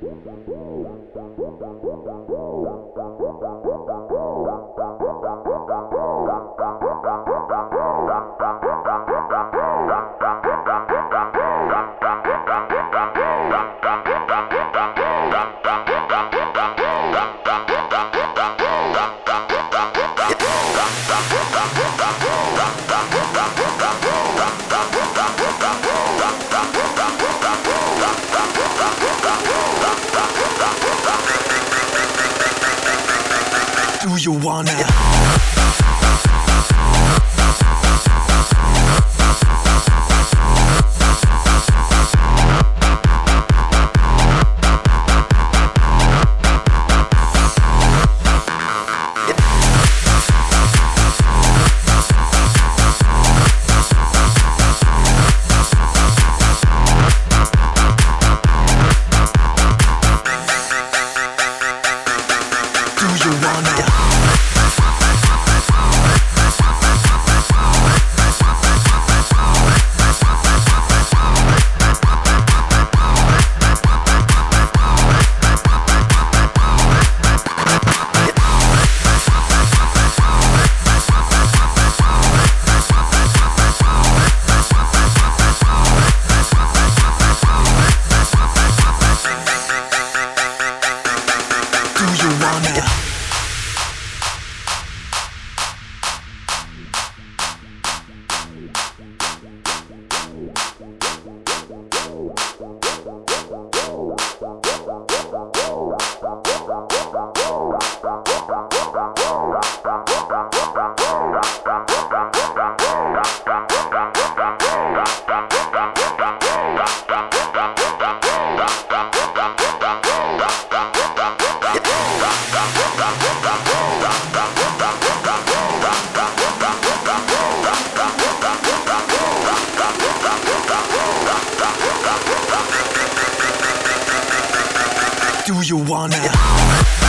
Thank you. You wanna? you wanna.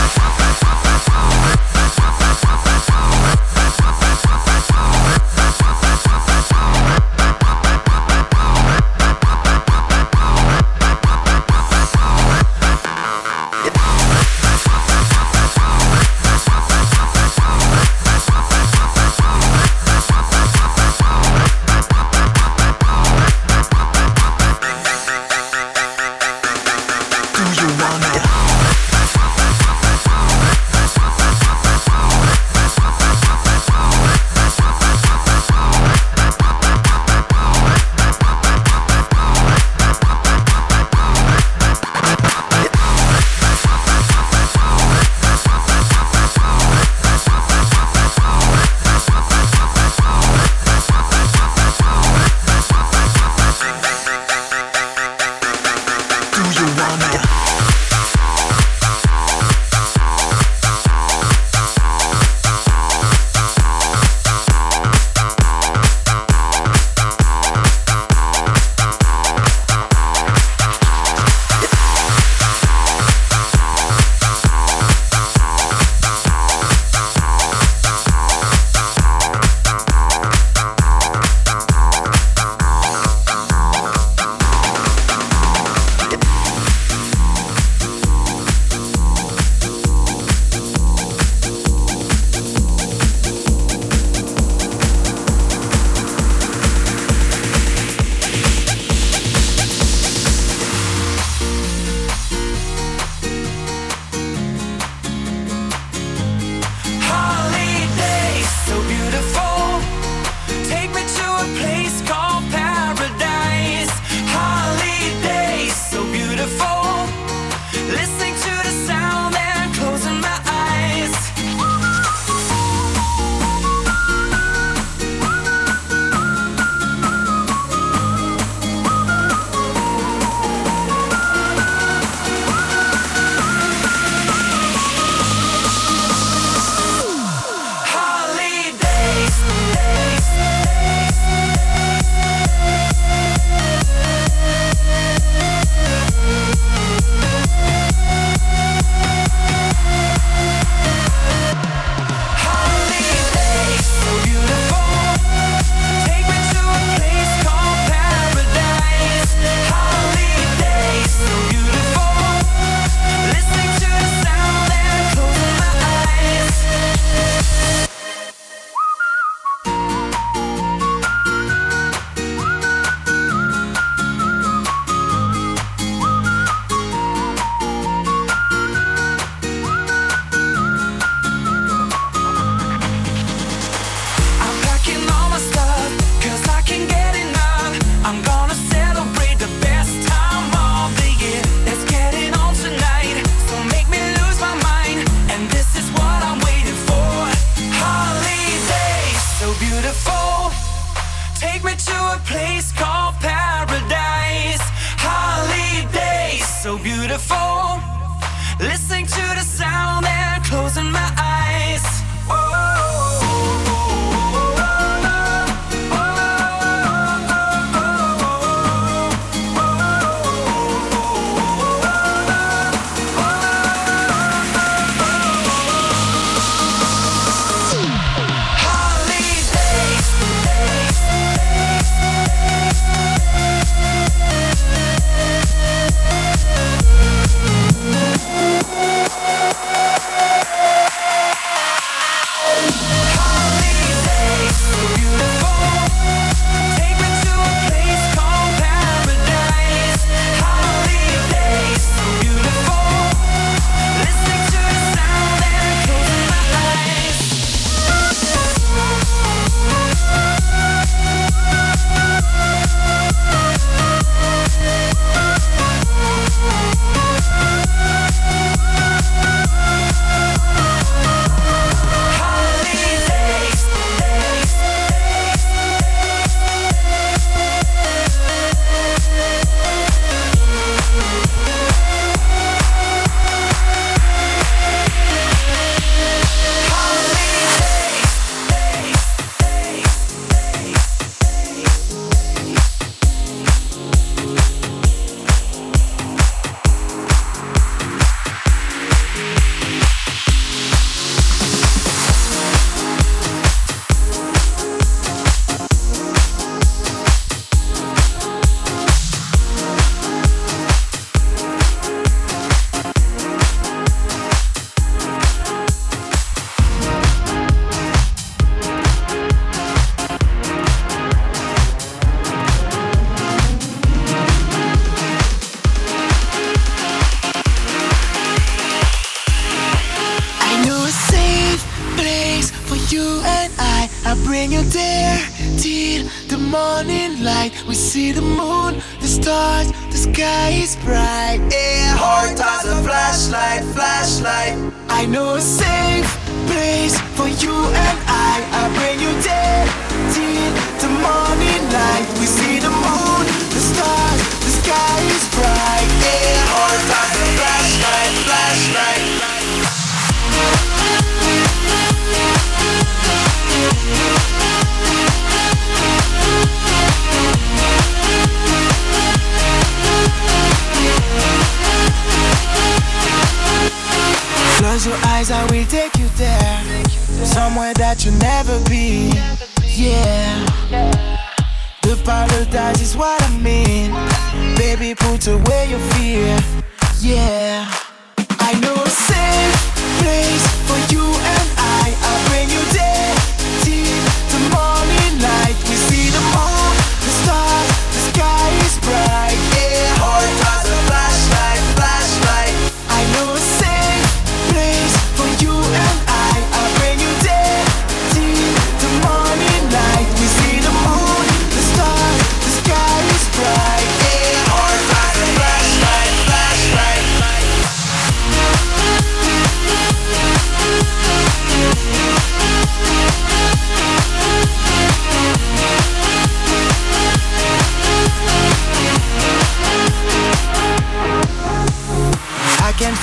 Take me to a place called paradise. Holidays, so beautiful.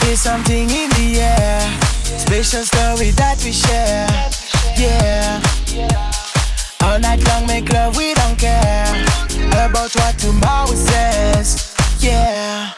There's something in the air, special story that we share. Yeah. All night long, make love, we don't care about what tomorrow says. Yeah.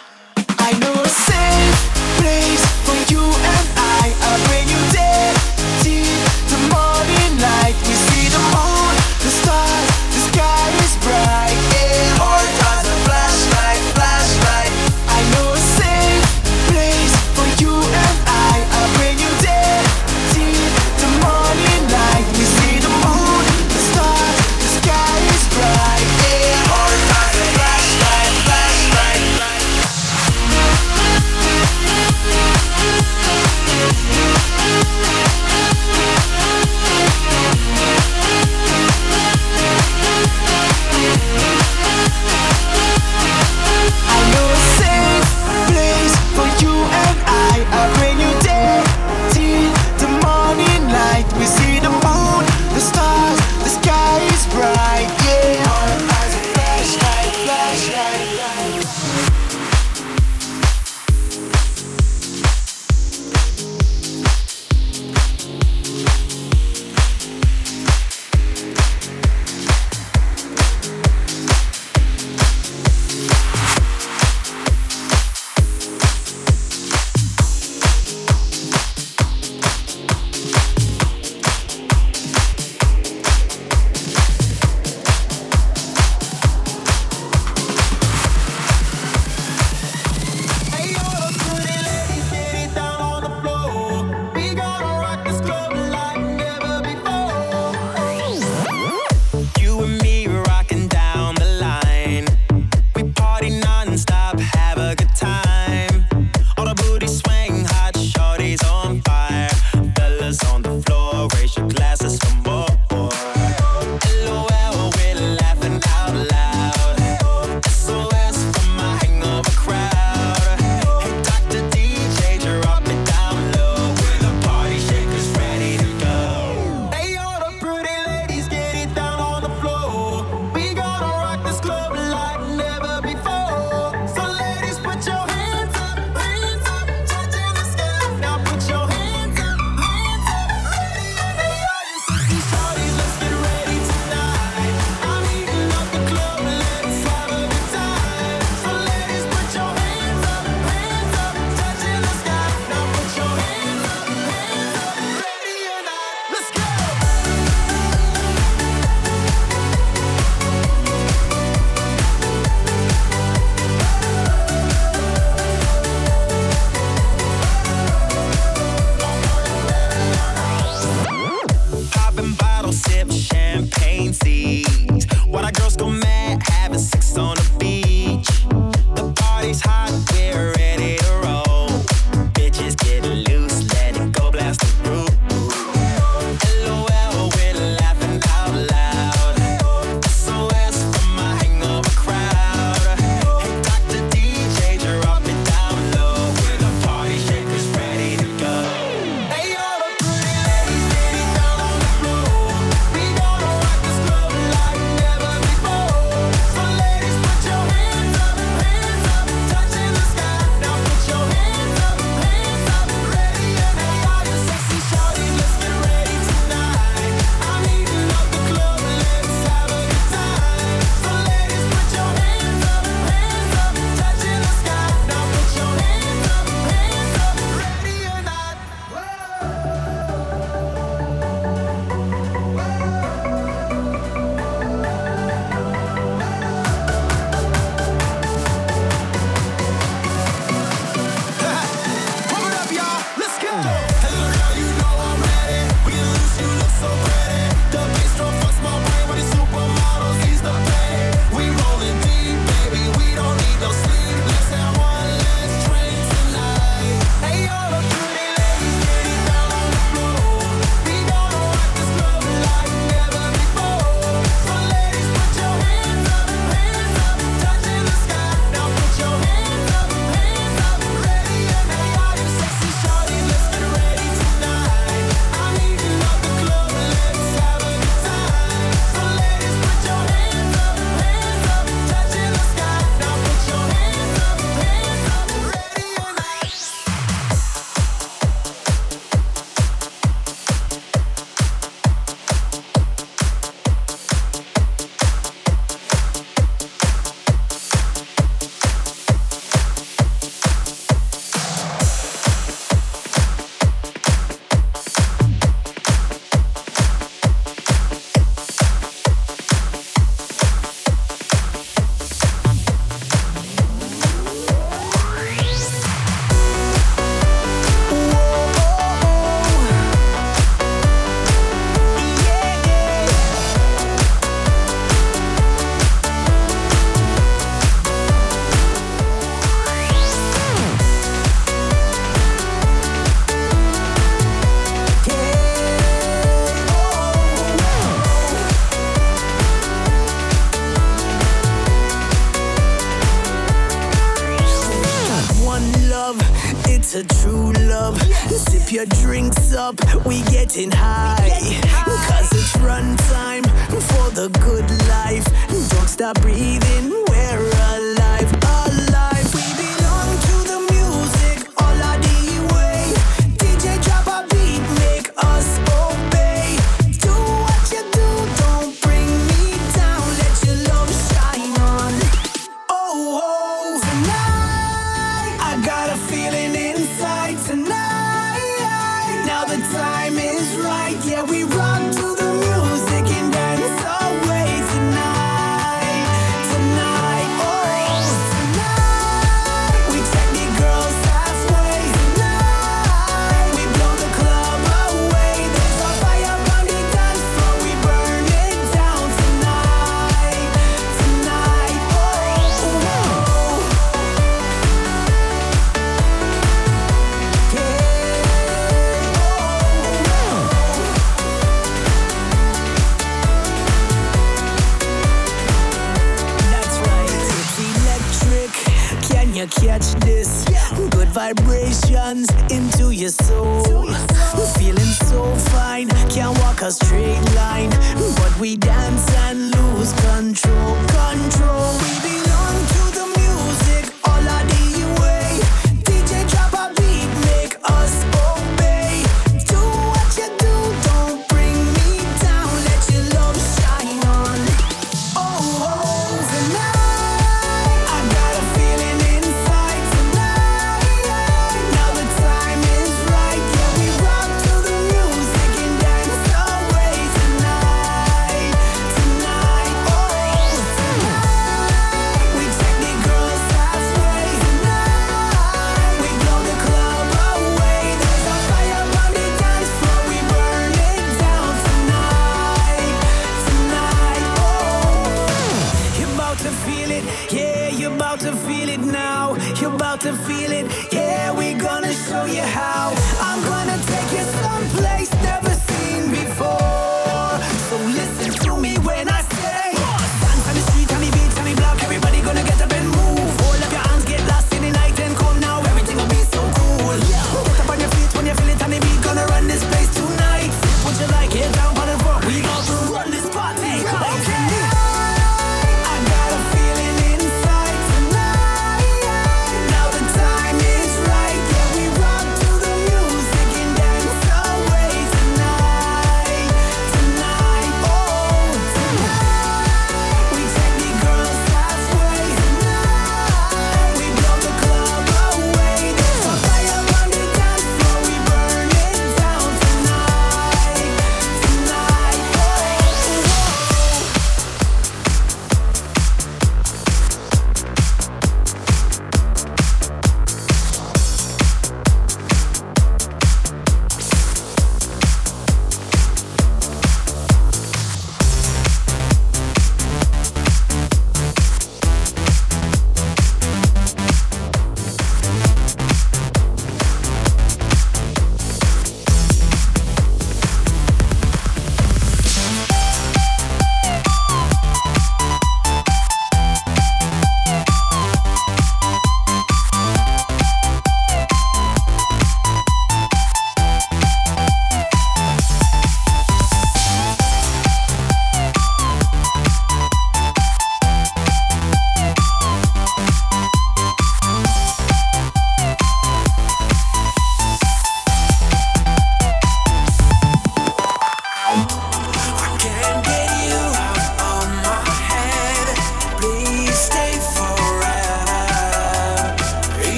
We dance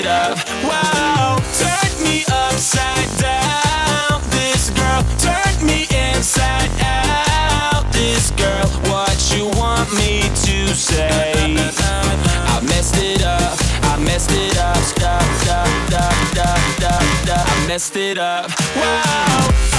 it up. Wow, turn me upside down. This girl, turn me inside out. This girl, what you want me to say? I messed it up. I messed it up. Stop, stop, stop, stop, stop, stop. I messed it up. Wow.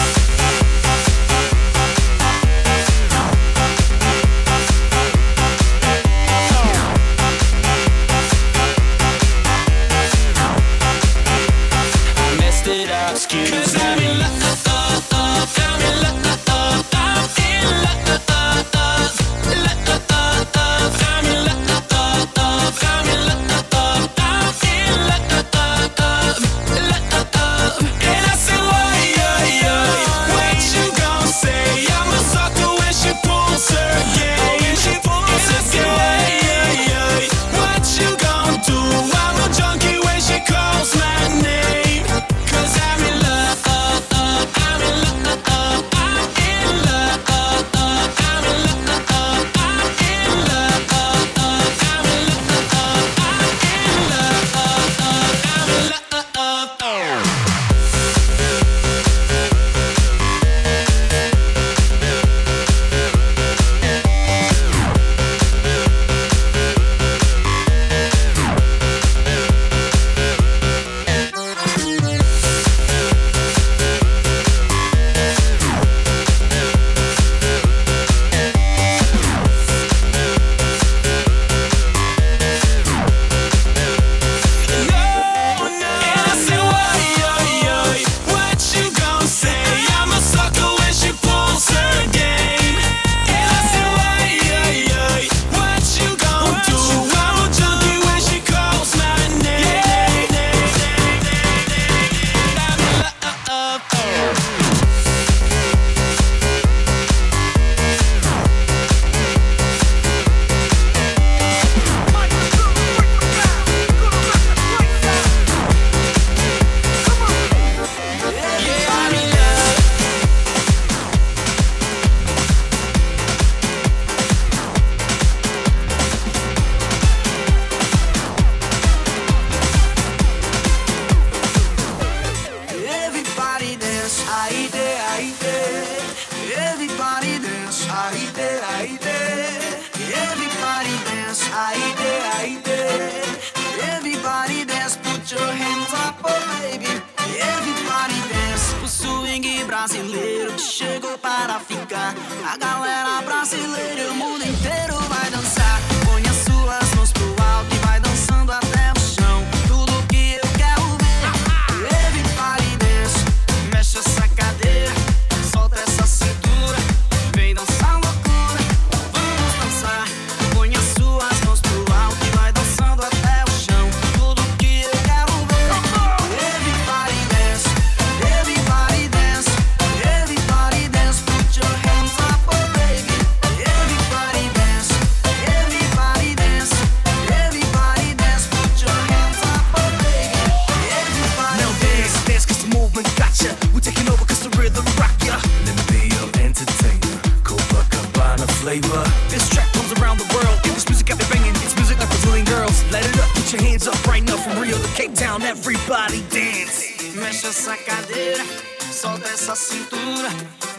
Now for Cape Town, everybody dance. Mexe essa cadeira, solta essa cintura.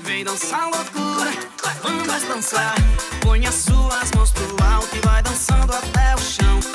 Vem dançar loucura, vamos dançar. Põe as suas mãos pro alto e vai dançando até o chão.